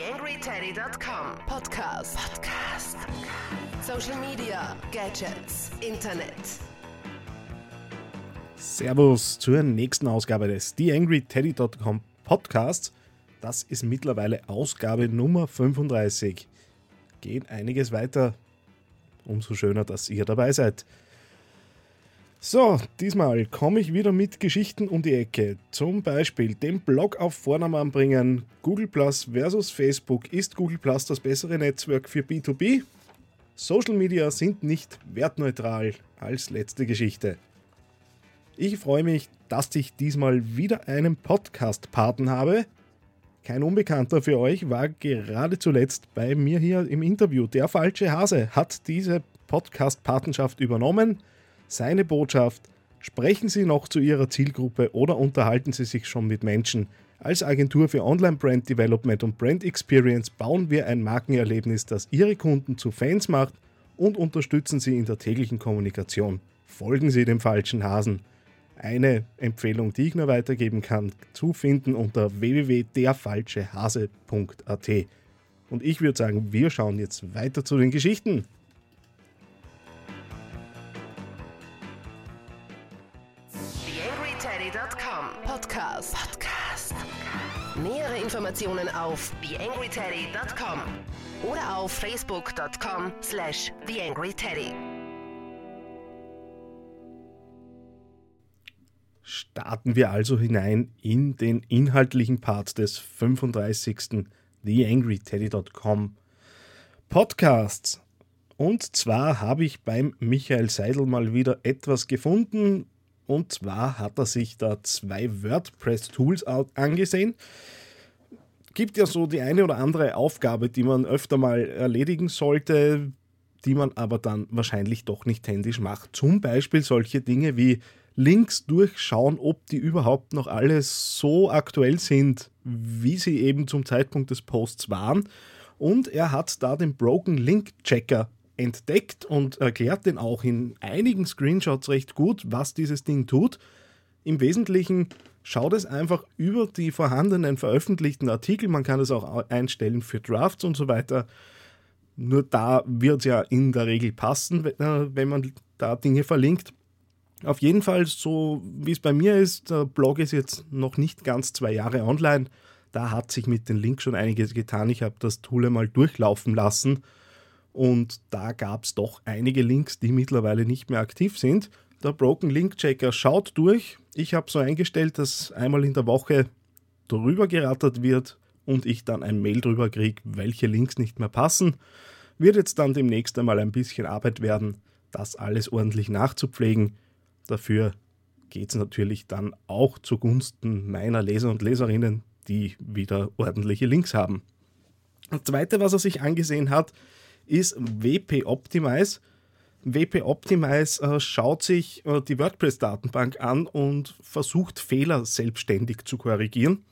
TheAngryTeddy.com Podcast. Podcast. Social Media, Gadgets, Internet. Servus zur nächsten Ausgabe des TheAngryTeddy.com Podcasts. Das ist mittlerweile Ausgabe Nummer 35. Geht einiges weiter. Umso schöner, dass ihr dabei seid. So, diesmal komme ich wieder mit Geschichten um die Ecke. Zum Beispiel den Blog auf Vornamen bringen. Google Plus versus Facebook. Ist Google Plus das bessere Netzwerk für B2B? Social Media sind nicht wertneutral als letzte Geschichte. Ich freue mich, dass ich diesmal wieder einen Podcast-Paten habe. Kein Unbekannter für euch war gerade zuletzt bei mir hier im Interview. Der falsche Hase hat diese Podcast-Patenschaft übernommen seine Botschaft, sprechen Sie noch zu Ihrer Zielgruppe oder unterhalten Sie sich schon mit Menschen. Als Agentur für Online Brand Development und Brand Experience bauen wir ein Markenerlebnis, das Ihre Kunden zu Fans macht und unterstützen Sie in der täglichen Kommunikation. Folgen Sie dem falschen Hasen. Eine Empfehlung, die ich nur weitergeben kann, zu finden unter www.derfalschehase.at. Und ich würde sagen, wir schauen jetzt weiter zu den Geschichten. Informationen auf TheAngryTeddy.com oder auf Facebook.com slash TheAngryTeddy. Starten wir also hinein in den inhaltlichen Part des 35. TheAngryTeddy.com Podcasts. Und zwar habe ich beim Michael Seidel mal wieder etwas gefunden, und zwar hat er sich da zwei WordPress-Tools angesehen. Gibt ja so die eine oder andere Aufgabe, die man öfter mal erledigen sollte, die man aber dann wahrscheinlich doch nicht händisch macht. Zum Beispiel solche Dinge wie Links durchschauen, ob die überhaupt noch alles so aktuell sind, wie sie eben zum Zeitpunkt des Posts waren. Und er hat da den Broken Link Checker entdeckt und erklärt den auch in einigen Screenshots recht gut, was dieses Ding tut. Im Wesentlichen schaut es einfach über die vorhandenen veröffentlichten Artikel. Man kann es auch einstellen für Drafts und so weiter. Nur da wird es ja in der Regel passen, äh, wenn man da Dinge verlinkt. Auf jeden Fall, so wie es bei mir ist, der Blog ist jetzt noch nicht ganz zwei Jahre online. Da hat sich mit den Links schon einiges getan. Ich habe das Tool einmal durchlaufen lassen und da gab es doch einige Links, die mittlerweile nicht mehr aktiv sind. Der Broken Link Checker schaut durch. Ich habe so eingestellt, dass einmal in der Woche drüber gerattert wird und ich dann ein Mail drüber kriege, welche Links nicht mehr passen. Wird jetzt dann demnächst einmal ein bisschen Arbeit werden, das alles ordentlich nachzupflegen. Dafür geht es natürlich dann auch zugunsten meiner Leser und Leserinnen, die wieder ordentliche Links haben. Das zweite, was er sich angesehen hat, ist WP Optimize. WP Optimize äh, schaut sich äh, die WordPress-Datenbank an und versucht Fehler selbstständig zu korrigieren.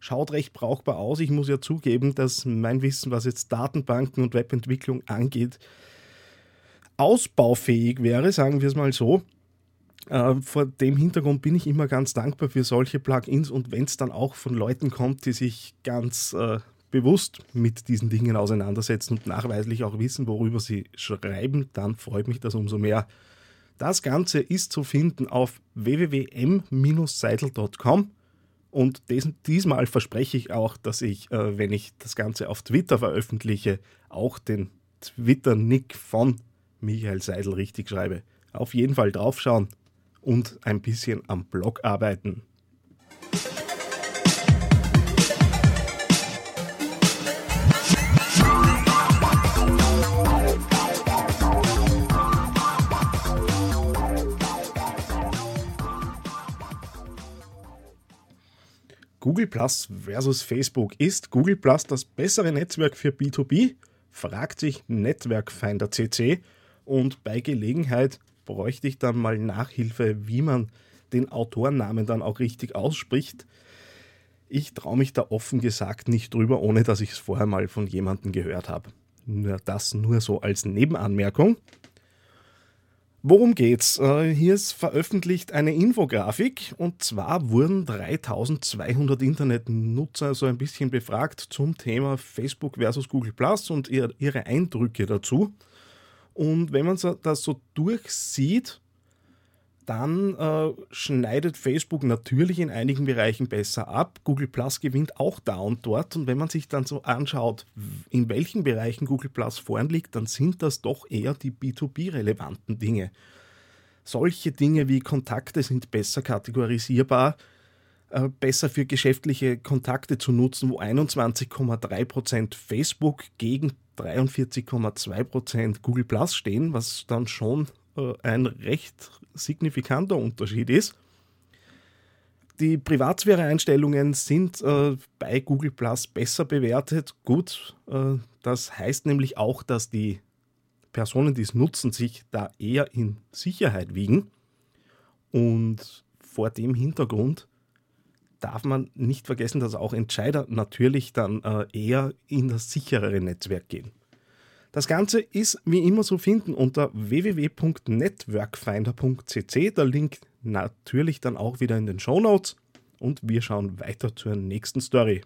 Schaut recht brauchbar aus. Ich muss ja zugeben, dass mein Wissen, was jetzt Datenbanken und Webentwicklung angeht, ausbaufähig wäre, sagen wir es mal so. Äh, vor dem Hintergrund bin ich immer ganz dankbar für solche Plugins und wenn es dann auch von Leuten kommt, die sich ganz äh, bewusst mit diesen Dingen auseinandersetzen und nachweislich auch wissen, worüber sie schreiben, dann freut mich das umso mehr. Das Ganze ist zu finden auf www.m-seidel.com und diesmal verspreche ich auch, dass ich, äh, wenn ich das Ganze auf Twitter veröffentliche, auch den Twitter-Nick von Michael Seidel richtig schreibe. Auf jeden Fall draufschauen und ein bisschen am Blog arbeiten. Google Plus versus Facebook. Ist Google Plus das bessere Netzwerk für B2B? fragt sich Netzwerkfinder CC. Und bei Gelegenheit bräuchte ich dann mal Nachhilfe, wie man den Autorennamen dann auch richtig ausspricht. Ich traue mich da offen gesagt nicht drüber, ohne dass ich es vorher mal von jemandem gehört habe. Nur das nur so als Nebenanmerkung. Worum geht's? Äh, hier ist veröffentlicht eine Infografik und zwar wurden 3200 Internetnutzer so ein bisschen befragt zum Thema Facebook versus Google Plus und ihre Eindrücke dazu. Und wenn man das so durchsieht, dann äh, schneidet Facebook natürlich in einigen Bereichen besser ab. Google Plus gewinnt auch da und dort. Und wenn man sich dann so anschaut, in welchen Bereichen Google Plus vorn liegt, dann sind das doch eher die B2B-relevanten Dinge. Solche Dinge wie Kontakte sind besser kategorisierbar, äh, besser für geschäftliche Kontakte zu nutzen, wo 21,3% Facebook gegen 43,2% Google Plus stehen, was dann schon ein recht signifikanter Unterschied ist. Die Privatsphäre-Einstellungen sind äh, bei Google Plus besser bewertet. Gut, äh, das heißt nämlich auch, dass die Personen, die es nutzen, sich da eher in Sicherheit wiegen. Und vor dem Hintergrund darf man nicht vergessen, dass auch Entscheider natürlich dann äh, eher in das sicherere Netzwerk gehen. Das Ganze ist wie immer zu finden unter www.networkfinder.cc. Der Link natürlich dann auch wieder in den Show Notes. Und wir schauen weiter zur nächsten Story.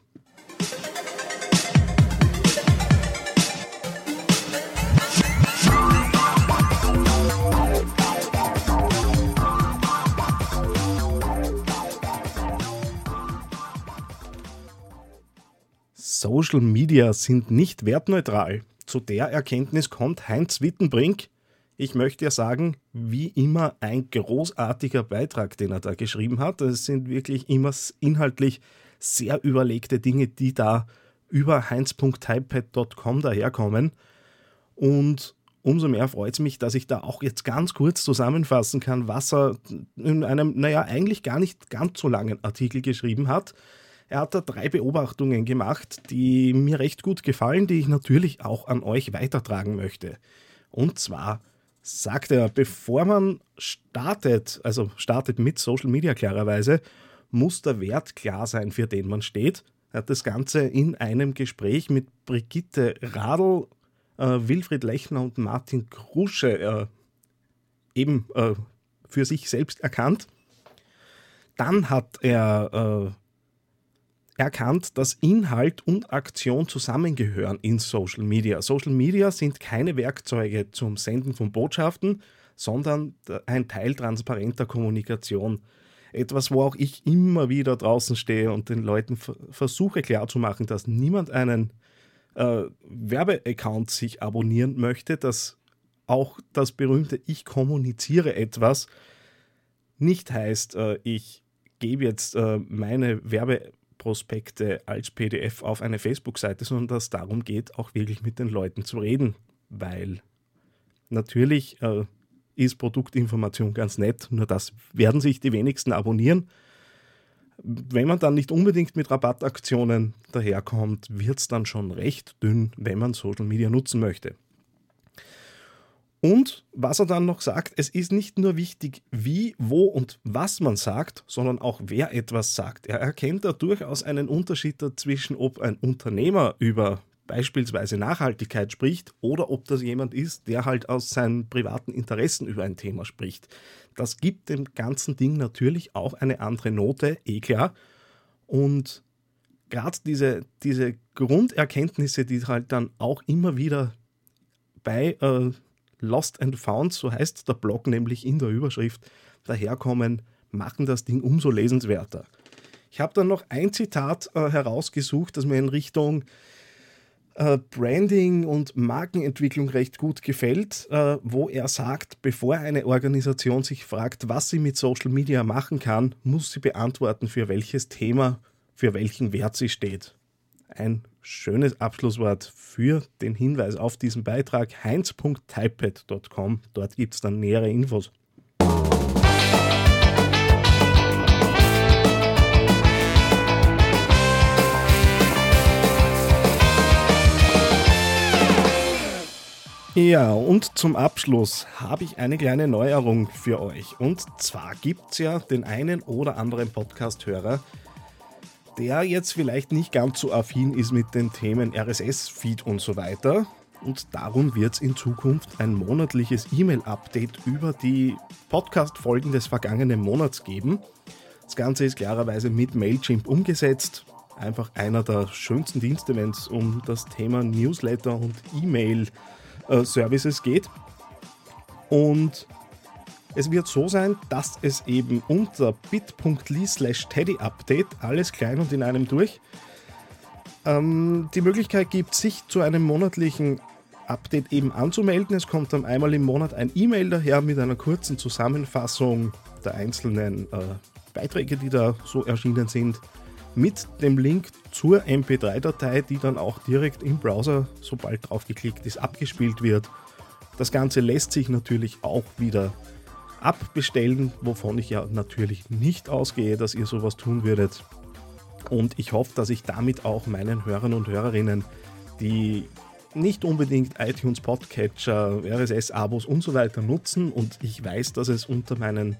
Social Media sind nicht wertneutral. Zu der Erkenntnis kommt Heinz Wittenbrink. Ich möchte ja sagen, wie immer ein großartiger Beitrag, den er da geschrieben hat. Es sind wirklich immer inhaltlich sehr überlegte Dinge, die da über heinz.typepad.com daherkommen. Und umso mehr freut es mich, dass ich da auch jetzt ganz kurz zusammenfassen kann, was er in einem, naja, eigentlich gar nicht ganz so langen Artikel geschrieben hat. Er hat da drei Beobachtungen gemacht, die mir recht gut gefallen, die ich natürlich auch an euch weitertragen möchte. Und zwar sagt er, bevor man startet, also startet mit Social Media klarerweise, muss der Wert klar sein, für den man steht. Er hat das Ganze in einem Gespräch mit Brigitte Radl, äh, Wilfried Lechner und Martin Krusche äh, eben äh, für sich selbst erkannt. Dann hat er äh, erkannt, dass Inhalt und Aktion zusammengehören in Social Media. Social Media sind keine Werkzeuge zum Senden von Botschaften, sondern ein Teil transparenter Kommunikation. Etwas, wo auch ich immer wieder draußen stehe und den Leuten versuche klarzumachen, dass niemand einen äh, Werbeaccount sich abonnieren möchte, dass auch das berühmte Ich kommuniziere etwas nicht heißt, äh, ich gebe jetzt äh, meine Werbe Prospekte als PDF auf eine Facebook-Seite, sondern dass es darum geht, auch wirklich mit den Leuten zu reden. Weil natürlich äh, ist Produktinformation ganz nett, nur das werden sich die wenigsten abonnieren. Wenn man dann nicht unbedingt mit Rabattaktionen daherkommt, wird es dann schon recht dünn, wenn man Social Media nutzen möchte. Und was er dann noch sagt, es ist nicht nur wichtig, wie, wo und was man sagt, sondern auch wer etwas sagt. Er erkennt da durchaus einen Unterschied dazwischen, ob ein Unternehmer über beispielsweise Nachhaltigkeit spricht oder ob das jemand ist, der halt aus seinen privaten Interessen über ein Thema spricht. Das gibt dem ganzen Ding natürlich auch eine andere Note, eh klar. Und gerade diese, diese Grunderkenntnisse, die halt dann auch immer wieder bei äh, Lost and Found, so heißt der Blog nämlich in der Überschrift, daherkommen, machen das Ding umso lesenswerter. Ich habe dann noch ein Zitat äh, herausgesucht, das mir in Richtung äh, Branding und Markenentwicklung recht gut gefällt, äh, wo er sagt, bevor eine Organisation sich fragt, was sie mit Social Media machen kann, muss sie beantworten, für welches Thema, für welchen Wert sie steht. Ein schönes Abschlusswort für den Hinweis auf diesen Beitrag heinz.typepad.com. Dort gibt es dann nähere Infos. Ja, und zum Abschluss habe ich eine kleine Neuerung für euch. Und zwar gibt es ja den einen oder anderen Podcast-Hörer, der jetzt vielleicht nicht ganz so affin ist mit den Themen RSS-Feed und so weiter. und darum wird es in Zukunft ein monatliches E-Mail-Update über die Podcast-Folgen des vergangenen Monats geben. Das Ganze ist klarerweise mit Mailchimp umgesetzt. Einfach einer der schönsten Dienste, wenn es um das Thema Newsletter und E-Mail-Services geht. Und es wird so sein, dass es eben unter bit.ly slash teddyupdate, alles klein und in einem durch, ähm, die Möglichkeit gibt, sich zu einem monatlichen Update eben anzumelden. Es kommt dann einmal im Monat ein E-Mail daher mit einer kurzen Zusammenfassung der einzelnen äh, Beiträge, die da so erschienen sind, mit dem Link zur MP3-Datei, die dann auch direkt im Browser, sobald drauf geklickt ist, abgespielt wird. Das Ganze lässt sich natürlich auch wieder abbestellen, wovon ich ja natürlich nicht ausgehe, dass ihr sowas tun würdet. Und ich hoffe, dass ich damit auch meinen Hörern und Hörerinnen, die nicht unbedingt iTunes Podcatcher, RSS-Abos und so weiter nutzen und ich weiß, dass es unter meinen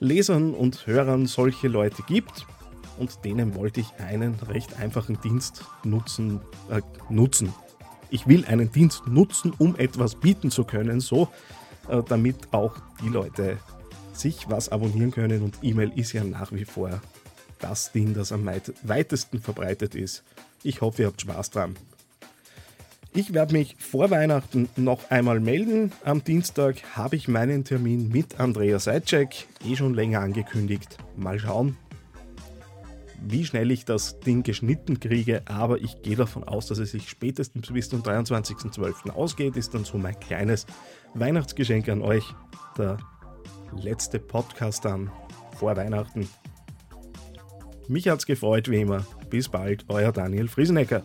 Lesern und Hörern solche Leute gibt und denen wollte ich einen recht einfachen Dienst nutzen. Äh, nutzen. Ich will einen Dienst nutzen, um etwas bieten zu können, so damit auch die Leute sich was abonnieren können und E-Mail ist ja nach wie vor das Ding, das am weitesten verbreitet ist. Ich hoffe, ihr habt Spaß dran. Ich werde mich vor Weihnachten noch einmal melden. Am Dienstag habe ich meinen Termin mit Andrea Seitschek, eh schon länger angekündigt. Mal schauen, wie schnell ich das Ding geschnitten kriege, aber ich gehe davon aus, dass es sich spätestens bis zum 23.12. ausgeht. Ist dann so mein kleines Weihnachtsgeschenk an euch. Der letzte Podcast dann vor Weihnachten. Mich hat's gefreut, wie immer. Bis bald, euer Daniel Friesenecker.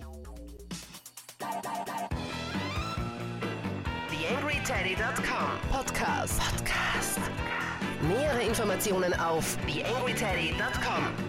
TheAngryTeddy.com Podcast. Podcast. Nähere Informationen auf TheAngryTeddy.com